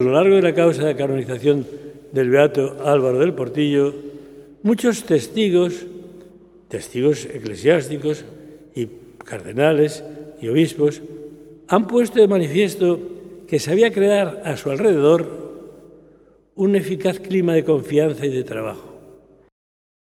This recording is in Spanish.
A lo largo de la causa de canonización del beato Álvaro del Portillo, muchos testigos, testigos eclesiásticos y cardenales y obispos, han puesto de manifiesto que sabía crear a su alrededor un eficaz clima de confianza y de trabajo.